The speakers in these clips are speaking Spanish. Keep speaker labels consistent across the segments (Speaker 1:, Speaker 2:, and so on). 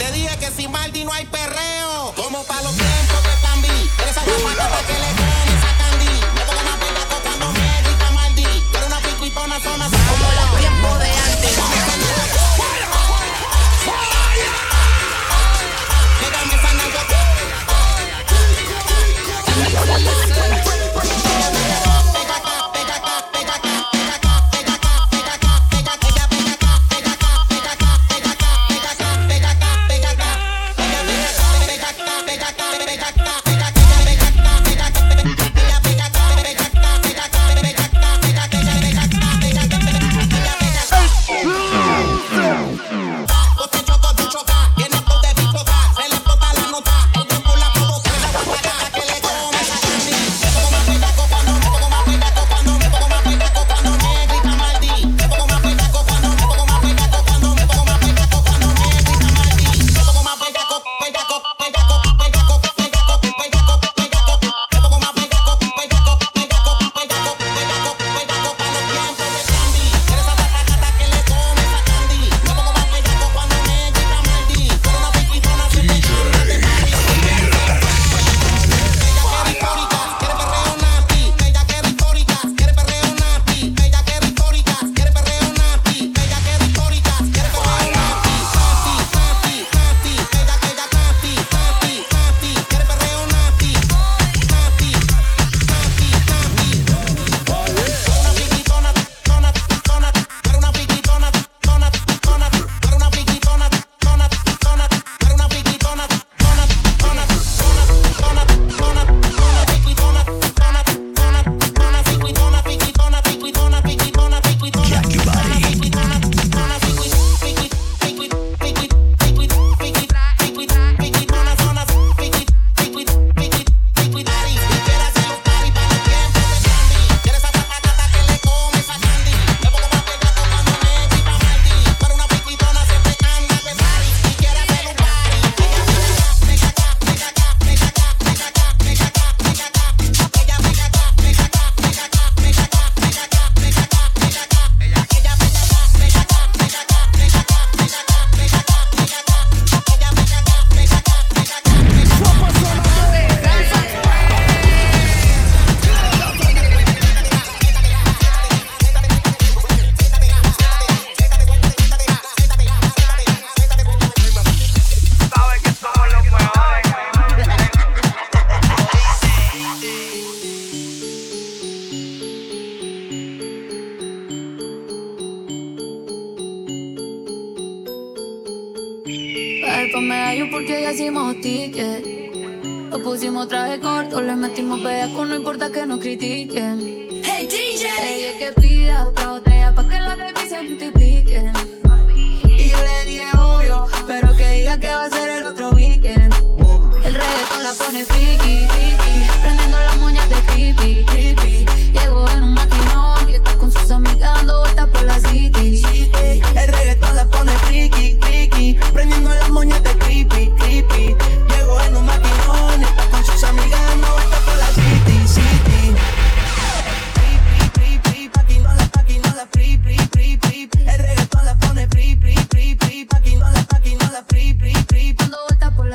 Speaker 1: Te dije que sin Maldi no hay perreo. Como para los tiempos de Tambi. Eres esa guapata que le come esa Candy. Me toca la pena tocando me Maldi. Tú eres una pico y pa' una zona. Como los tiempos de antes.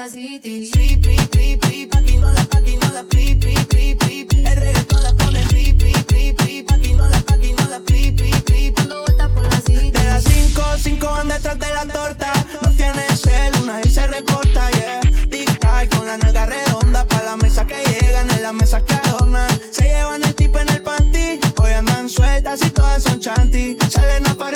Speaker 2: El
Speaker 3: reggaetón la
Speaker 2: pone pri, pri, pri, pri, pa' que la, pa' que no la, pri, por la City.
Speaker 4: De las cinco, cinco van detrás de la torta. No tiene cel, una y se recorta, yeah. Tic-tac con la nalga redonda pa' la mesa que llegan, en la mesa que adornan. Se llevan el
Speaker 3: tipo en el panty, hoy andan sueltas y todas son chanty. Salen a parir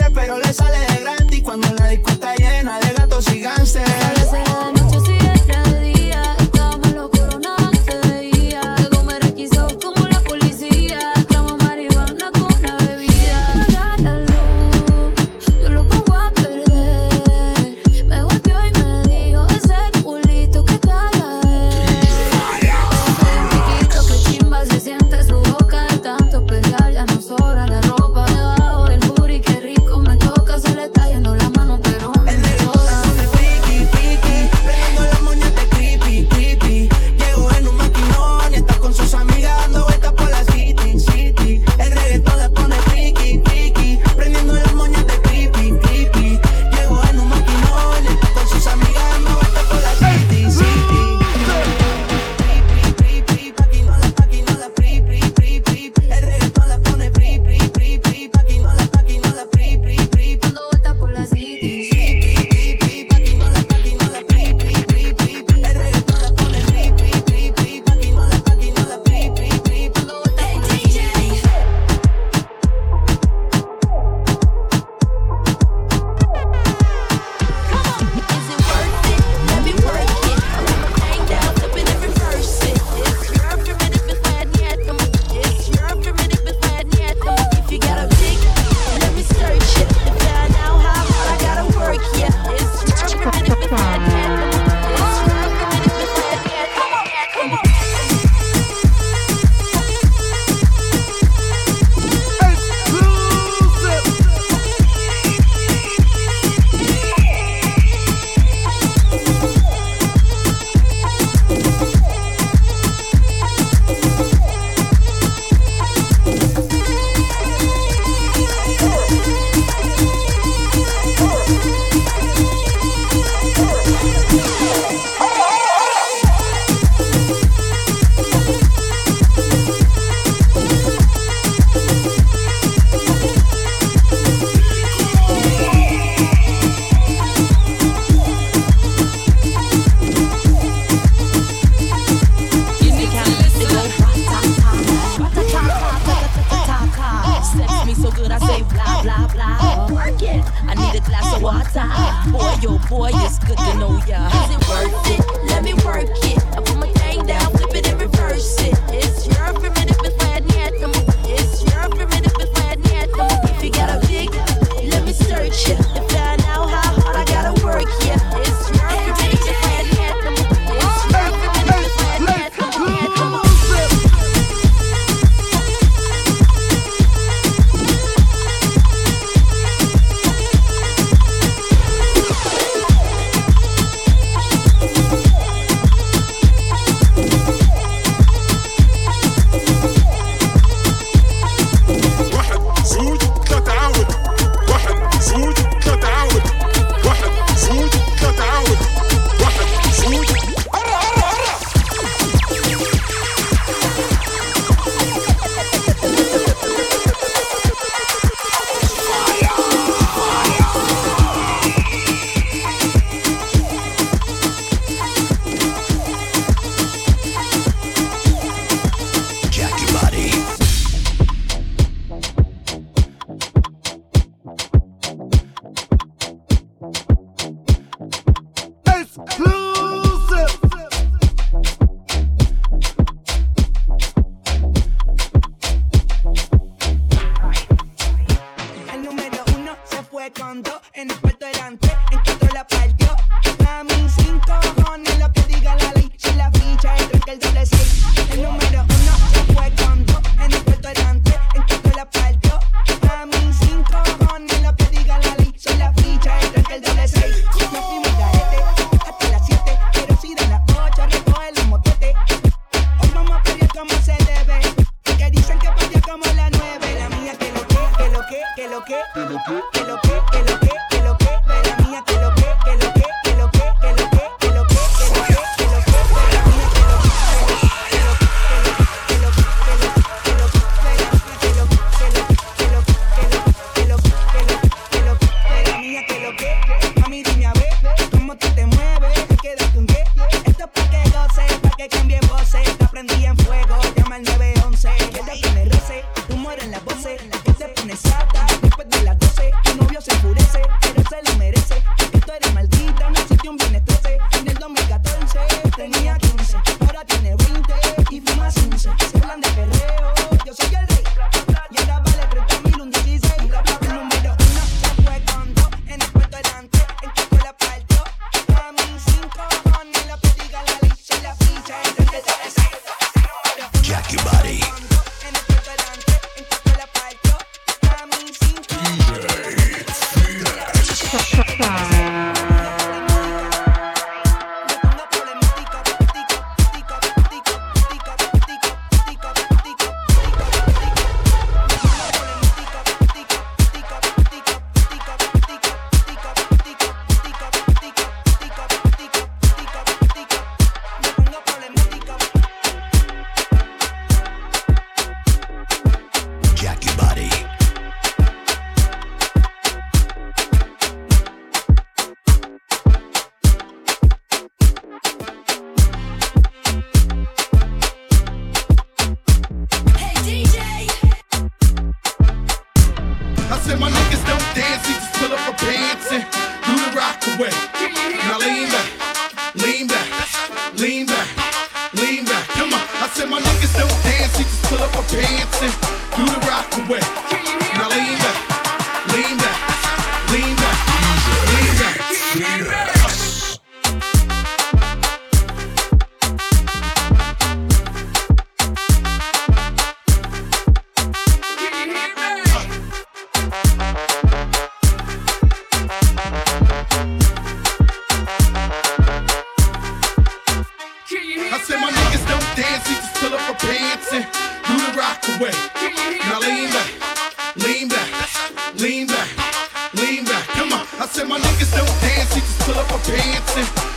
Speaker 3: pants and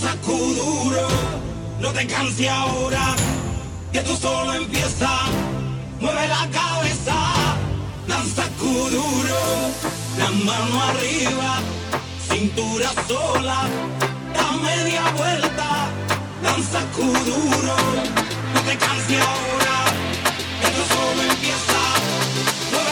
Speaker 4: saco duro, no te canses ahora, que tú solo empieza, mueve la cabeza, danza duro, la mano arriba, cintura sola, da media vuelta, danza duro, no te canses ahora, que tú solo empieza.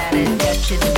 Speaker 5: at it.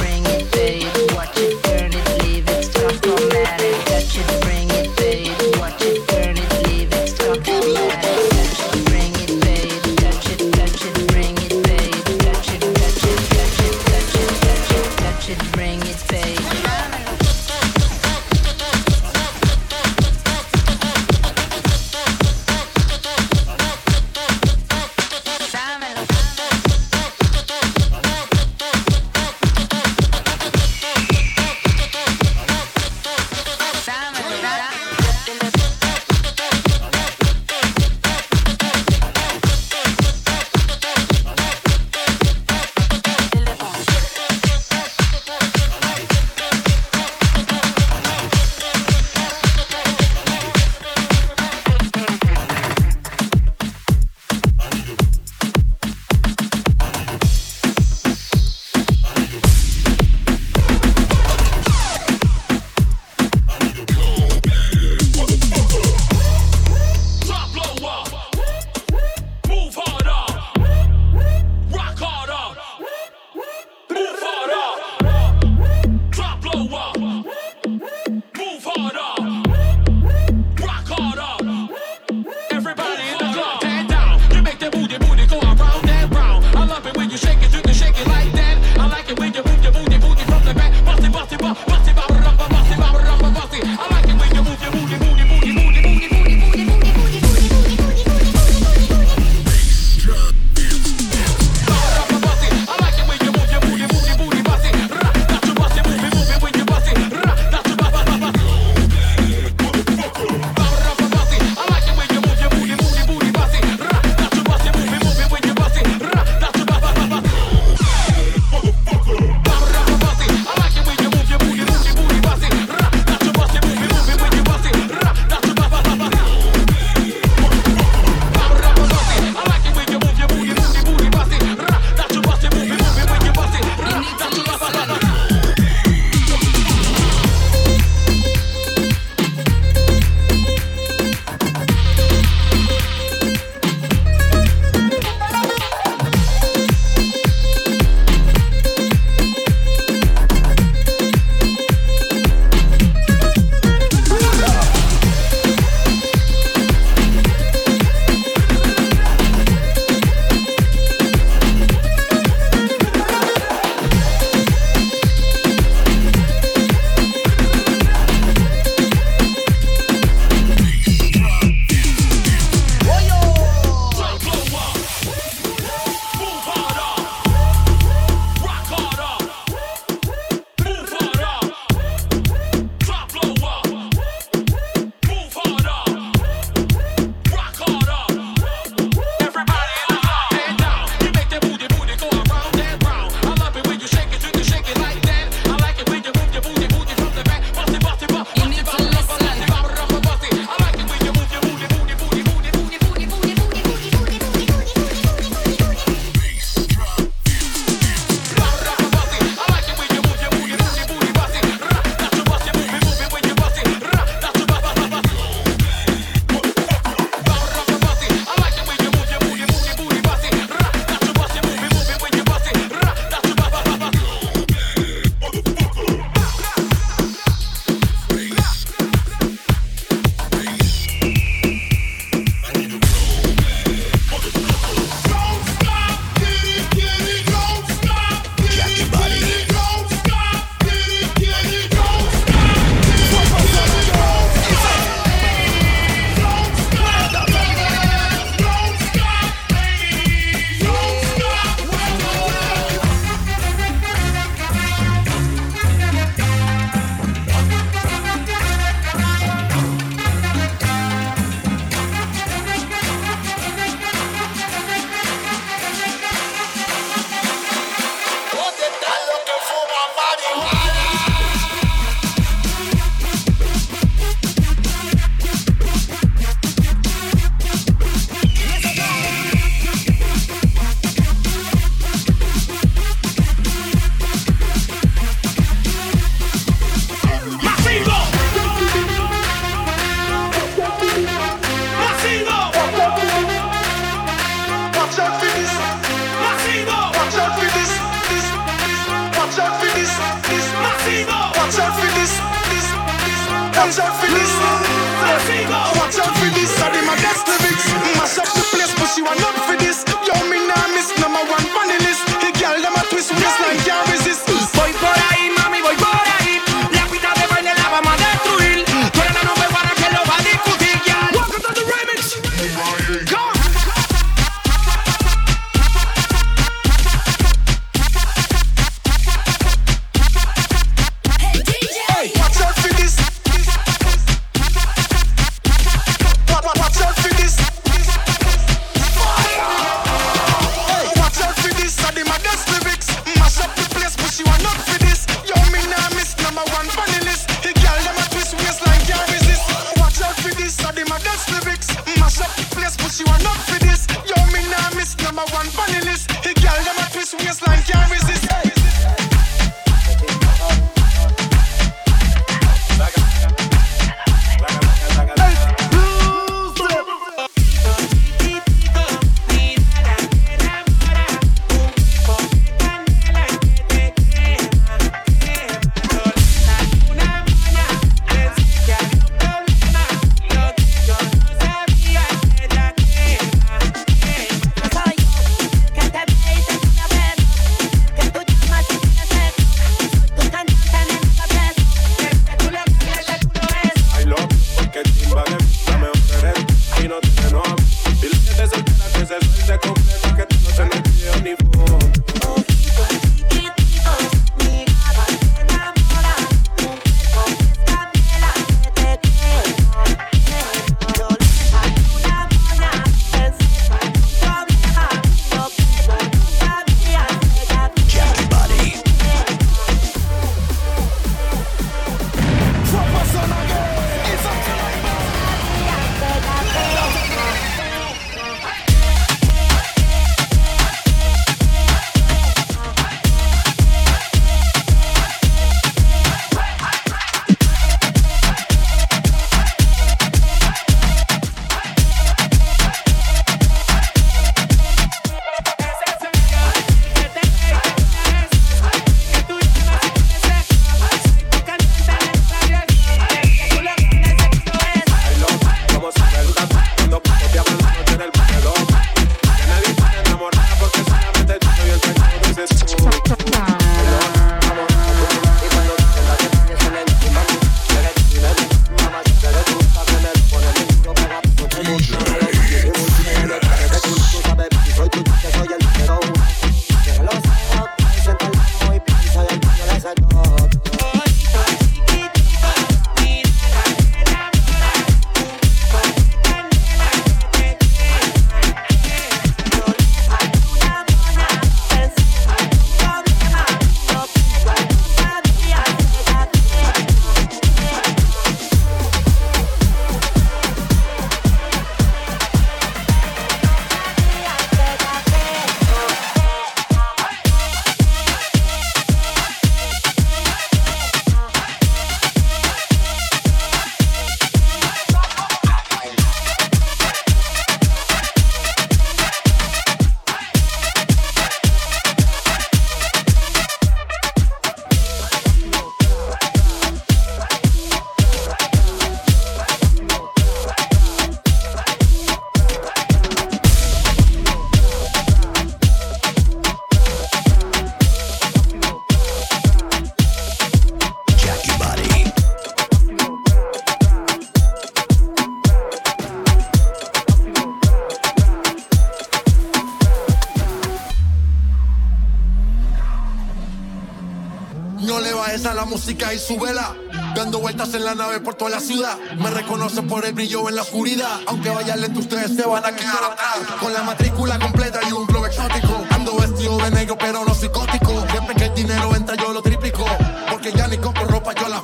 Speaker 5: Me
Speaker 4: reconocen por
Speaker 6: el
Speaker 7: brillo en la oscuridad. Aunque vaya lento, ustedes se van a quedar atrás. Con la matrícula completa y un flow exótico. Ando vestido de negro, pero no psicótico. Siempre que el dinero entra, yo lo triplico. Porque ya ni compro ropa, yo la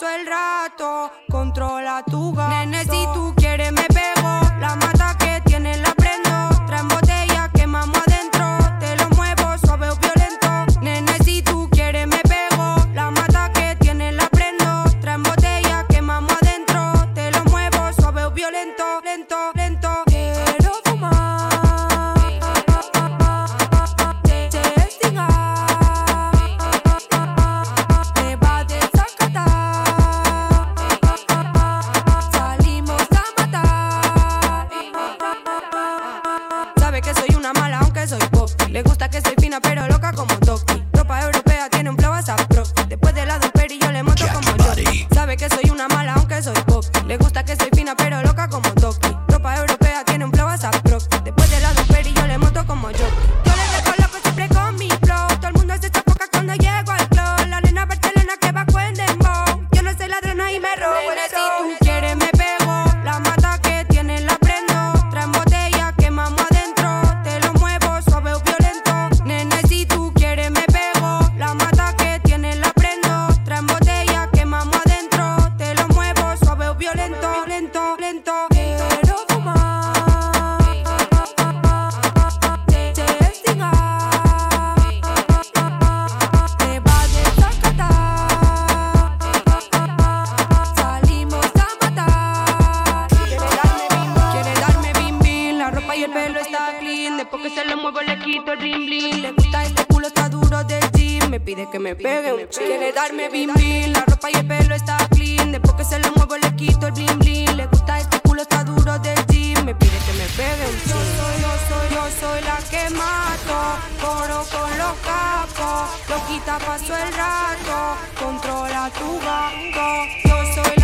Speaker 7: puso lo
Speaker 8: muevo, le quito el ring bling. Le gusta este culo, está duro de ti. Me pide que me pegue un. Quiere darme bim. La ropa y el pelo está clean. Después que se lo muevo, le quito el bling bling. Le gusta este culo, está duro de ti. Me pide que me pegue un. Yo soy, yo soy, yo soy la que mato. Coro con los capos. Lo quita, paso el rato. Controla tu gato. Yo soy